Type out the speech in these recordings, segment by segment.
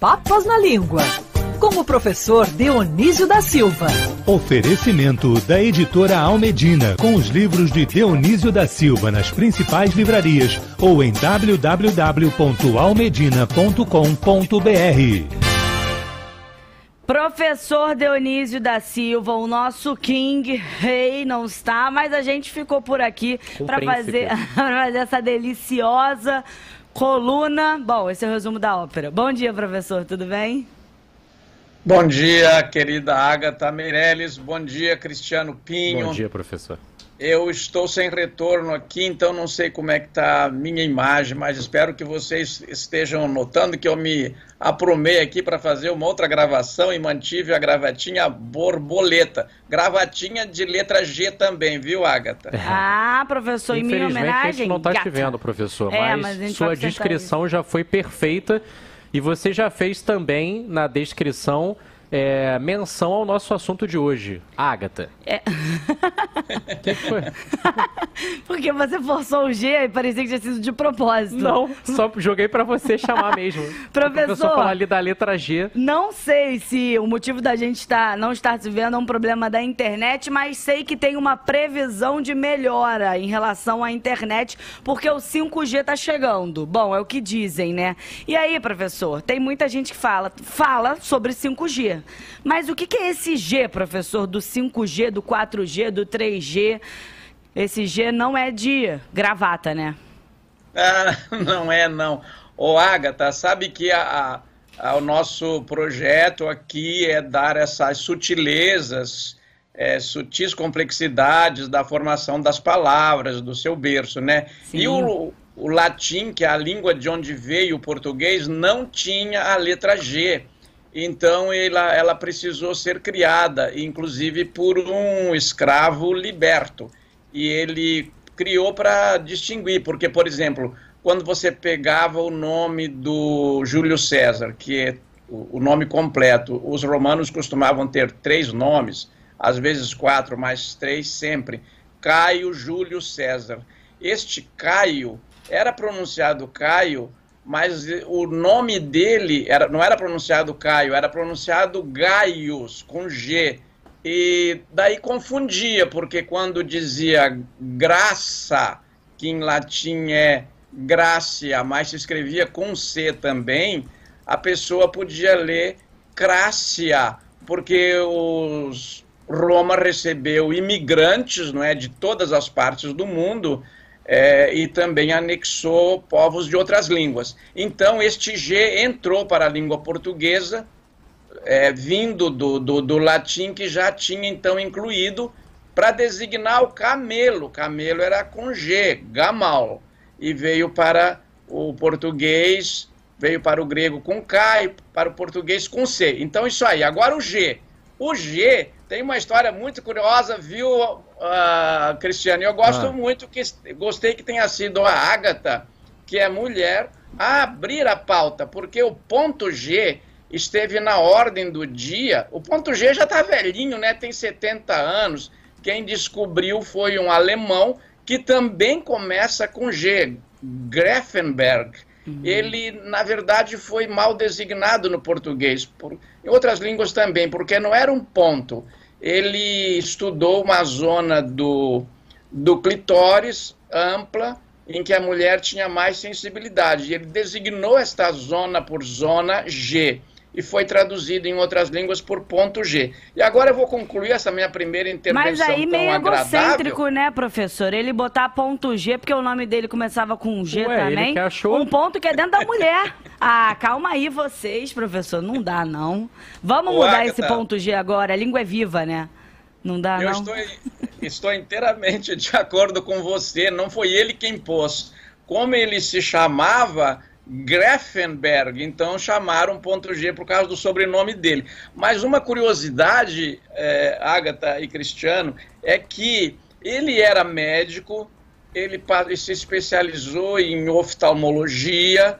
Papas na Língua, com o professor Dionísio da Silva. Oferecimento da editora Almedina, com os livros de Dionísio da Silva nas principais livrarias ou em www.almedina.com.br. Professor Dionísio da Silva, o nosso King Rei não está, mas a gente ficou por aqui para fazer, fazer essa deliciosa coluna. Bom, esse é o resumo da ópera. Bom dia, professor, tudo bem? Bom dia, querida Agatha Meirelles. Bom dia, Cristiano Pinho. Bom dia, professor. Eu estou sem retorno aqui, então não sei como é que está a minha imagem, mas espero que vocês estejam notando que eu me aprumei aqui para fazer uma outra gravação e mantive a gravatinha borboleta. Gravatinha de letra G também, viu, Agatha? Ah, professor, em minha homenagem... a gente não está te vendo, professor, é, mas, mas sua descrição já foi perfeita e você já fez também na descrição é, menção ao nosso assunto de hoje, Ágata. É. que foi? Porque você forçou o G e parecia que tinha sido de propósito. Não, só joguei para você chamar mesmo. Professor, professor falar ali da letra G. Não sei se o motivo da gente tá, não estar se vendo é um problema da internet, mas sei que tem uma previsão de melhora em relação à internet, porque o 5G tá chegando. Bom, é o que dizem, né? E aí, professor, tem muita gente que fala, fala sobre 5G. Mas o que, é esse G, professor, do 5G, do 4G, do 3G? Esse G não é de gravata, né? Ah, não é, não. Ô, Agatha, sabe que a, a, o nosso projeto aqui é dar essas sutilezas, é, sutis complexidades da formação das palavras, do seu berço, né? Sim. E o, o latim, que é a língua de onde veio o português, não tinha a letra G. Então ela, ela precisou ser criada, inclusive por um escravo liberto. E ele criou para distinguir, porque, por exemplo, quando você pegava o nome do Júlio César, que é o nome completo, os romanos costumavam ter três nomes, às vezes quatro, mas três sempre. Caio Júlio César. Este Caio era pronunciado Caio mas o nome dele era, não era pronunciado Caio, era pronunciado Gaius, com G. E daí confundia, porque quando dizia graça, que em latim é gracia, mas se escrevia com C também, a pessoa podia ler crácia, porque os Roma recebeu imigrantes, não é, de todas as partes do mundo, é, e também anexou povos de outras línguas. Então, este G entrou para a língua portuguesa, é, vindo do, do, do, latim, que já tinha então incluído, para designar o camelo. Camelo era com G, gamal, e veio para o português, veio para o grego com K e para o português com C. Então, isso aí. Agora, o G. O G tem uma história muito curiosa, viu, uh, Cristiano? Eu gosto ah. muito, que gostei que tenha sido a Ágata, que é mulher, a abrir a pauta, porque o ponto G esteve na ordem do dia. O ponto G já está velhinho, né? Tem 70 anos. Quem descobriu foi um alemão que também começa com G, Greffenberg. Uhum. Ele, na verdade, foi mal designado no português, por, em outras línguas também, porque não era um ponto ele estudou uma zona do, do clitóris ampla, em que a mulher tinha mais sensibilidade. Ele designou esta zona por zona G e foi traduzido em outras línguas por ponto G. E agora eu vou concluir essa minha primeira intervenção Mas aí meio egocêntrico, né, professor? Ele botar ponto G, porque o nome dele começava com G Ué, também. Ele que achou... Um ponto que é dentro da mulher. ah, calma aí vocês, professor, não dá não. Vamos mudar Agatha, esse ponto G agora, a língua é viva, né? Não dá eu não? Estou, estou inteiramente de acordo com você, não foi ele quem pôs. Como ele se chamava, Greffenberg, então chamaram ponto G por causa do sobrenome dele. Mas uma curiosidade, é, Agatha e Cristiano, é que ele era médico, ele se especializou em oftalmologia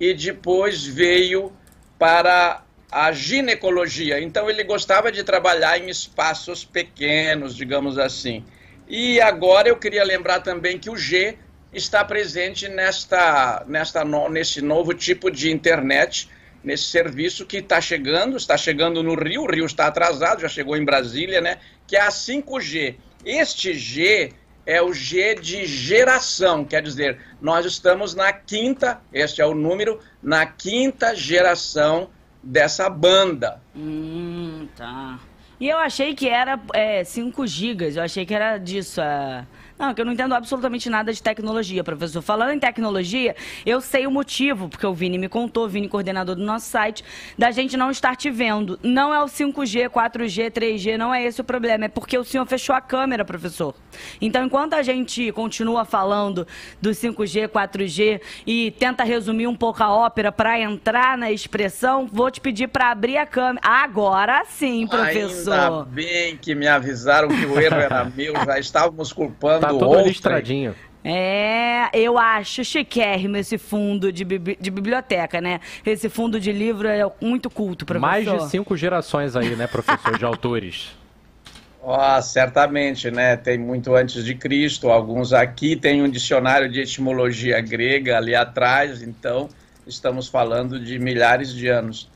e depois veio para a ginecologia. Então ele gostava de trabalhar em espaços pequenos, digamos assim. E agora eu queria lembrar também que o G está presente nesta, nesta no, nesse novo tipo de internet, nesse serviço que está chegando, está chegando no Rio, o Rio está atrasado, já chegou em Brasília, né? Que é a 5G. Este G é o G de geração, quer dizer, nós estamos na quinta, este é o número, na quinta geração dessa banda. Hum, tá. E eu achei que era é, 5 gigas, eu achei que era disso. É... Não, que eu não entendo absolutamente nada de tecnologia, professor. Falando em tecnologia, eu sei o motivo, porque o Vini me contou, o Vini, coordenador do nosso site, da gente não estar te vendo. Não é o 5G, 4G, 3G, não é esse o problema. É porque o senhor fechou a câmera, professor. Então, enquanto a gente continua falando do 5G, 4G e tenta resumir um pouco a ópera para entrar na expressão, vou te pedir para abrir a câmera. Agora sim, professor. Ainda bem que me avisaram que o erro era meu, já estávamos culpando Tá todo listradinho. É, eu acho chiquérrimo esse fundo de, bi de biblioteca, né? Esse fundo de livro é muito culto, professor. Mais de cinco gerações aí, né, professor, de autores. Oh, certamente, né? Tem muito antes de Cristo. Alguns aqui têm um dicionário de etimologia grega ali atrás, então estamos falando de milhares de anos.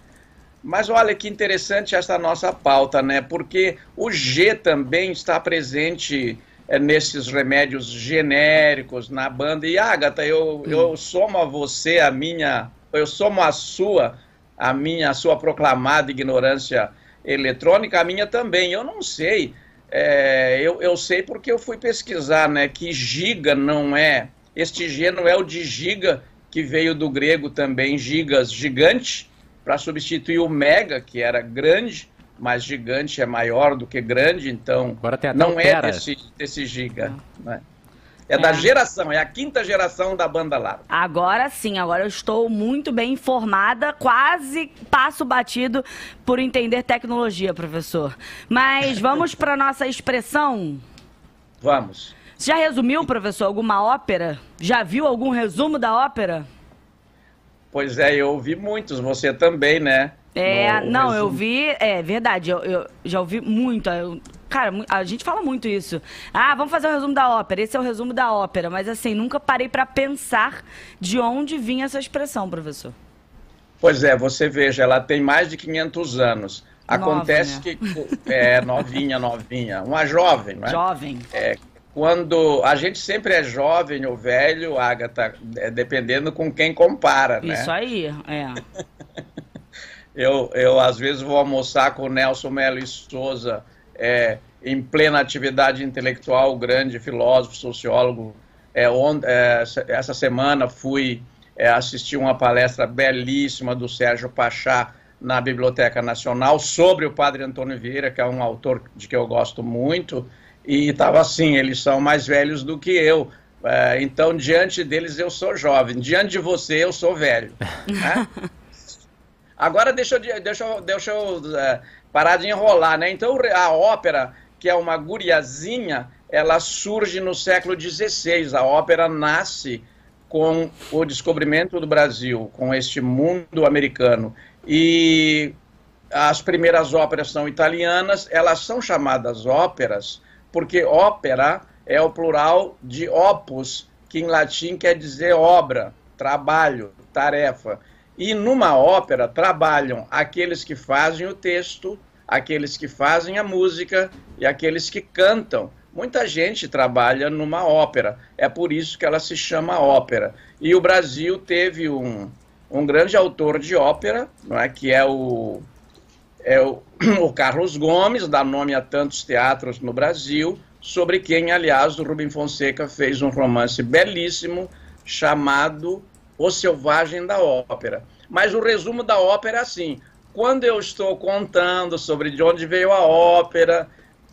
Mas olha que interessante essa nossa pauta, né? Porque o G também está presente nesses remédios genéricos na banda. E Agatha, eu, hum. eu somo a você a minha, eu somo a sua, a minha, a sua proclamada ignorância eletrônica, a minha também. Eu não sei. É, eu, eu sei porque eu fui pesquisar, né? Que giga não é. Este G não é o de giga, que veio do grego também, gigas, gigante, para substituir o mega, que era grande mas gigante é maior do que grande, então não é desse, desse giga. Né? É, é, da geração, é a quinta geração da banda larga. Agora sim, agora eu estou muito bem informada, quase passo batido por entender tecnologia, professor. Mas vamos para nossa expressão? Vamos. Já resumiu, professor, alguma ópera? Já viu algum resumo da ópera? Pois é, eu ouvi muitos, você também, né? É, não, resumo. eu vi, é verdade, eu, eu já ouvi muito. Eu, cara, a gente fala muito isso. Ah, vamos fazer o um resumo da ópera. Esse é o resumo da ópera. Mas assim, nunca parei para pensar de onde vinha essa expressão, professor. Pois é, você veja, ela tem mais de 500 anos. Acontece Nova, né? que é novinha, novinha, uma jovem, né? Jovem. É, quando a gente sempre é jovem ou velho, Agatha, é, dependendo com quem compara, né? Isso aí, é. Eu, eu às vezes vou almoçar com o Nelson Melo e Souza, é, em plena atividade intelectual, grande filósofo, sociólogo. É, é, essa semana fui é, assistir uma palestra belíssima do Sérgio Pachá na Biblioteca Nacional sobre o Padre Antônio Vieira, que é um autor de que eu gosto muito, e estava assim, eles são mais velhos do que eu, é, então diante deles eu sou jovem, diante de você eu sou velho. Né? Agora deixa eu, deixa eu, deixa eu é, parar de enrolar, né? Então a ópera, que é uma guriazinha, ela surge no século XVI. A ópera nasce com o descobrimento do Brasil, com este mundo americano. E as primeiras óperas são italianas, elas são chamadas óperas porque ópera é o plural de opus, que em latim quer dizer obra, trabalho, tarefa. E numa ópera trabalham aqueles que fazem o texto, aqueles que fazem a música e aqueles que cantam. Muita gente trabalha numa ópera, é por isso que ela se chama ópera. E o Brasil teve um, um grande autor de ópera, não é, que é o, é o, o Carlos Gomes, dá nome a tantos teatros no Brasil, sobre quem, aliás, o Rubem Fonseca fez um romance belíssimo chamado o Selvagem da Ópera. Mas o resumo da ópera é assim: quando eu estou contando sobre de onde veio a ópera,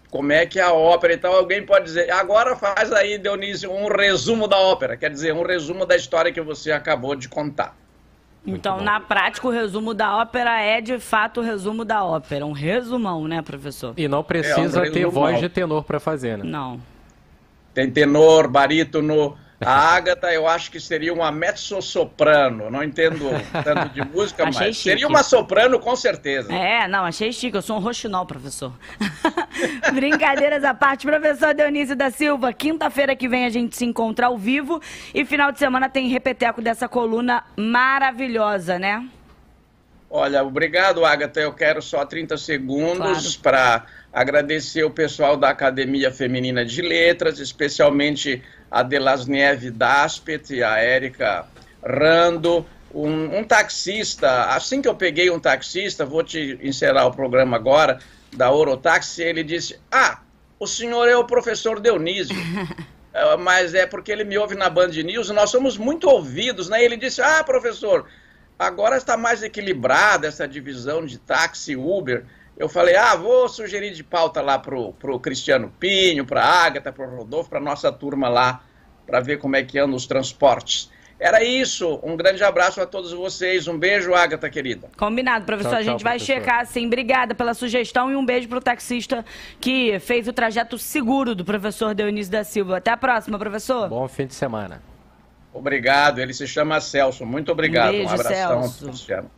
como é que é a ópera e tal, alguém pode dizer, agora faz aí, Dionísio, um resumo da ópera, quer dizer, um resumo da história que você acabou de contar. Então, na prática, o resumo da ópera é de fato o resumo da ópera. Um resumão, né, professor? E não precisa é um ter voz de tenor para fazer, né? Não. Tem tenor, barítono, a Agatha, eu acho que seria uma mezzo-soprano. Não entendo tanto de música, mas chique. seria uma soprano com certeza. É, não, achei chique. Eu sou um roxinol, professor. Brincadeiras à parte, professor Dionísio da Silva. Quinta-feira que vem a gente se encontra ao vivo e final de semana tem repeteco dessa coluna maravilhosa, né? Olha, obrigado, Agatha. Eu quero só 30 segundos claro. para agradecer o pessoal da Academia Feminina de Letras, especialmente a Delasnieve Daspet e a Érica Rando, um, um, taxista. Assim que eu peguei um taxista, vou te encerrar o programa agora, da Orotaxi, ele disse: Ah, o senhor é o professor Dionísio. É, mas é porque ele me ouve na Band News, nós somos muito ouvidos, né? Ele disse: Ah, professor, agora está mais equilibrada essa divisão de táxi Uber. Eu falei: Ah, vou sugerir de pauta lá pro, pro Cristiano Pinho, para a Agatha, para o Rodolfo, para nossa turma lá, para ver como é que andam os transportes. Era isso. Um grande abraço a todos vocês. Um beijo, Agatha, querida. Combinado, professor. Tchau, a gente vai professor. checar, sim. Obrigada pela sugestão e um beijo para o taxista que fez o trajeto seguro do professor Dionísio da Silva. Até a próxima, professor. Bom fim de semana. Obrigado. Ele se chama Celso. Muito obrigado. Um, beijo, um abração, Celso. Luciano.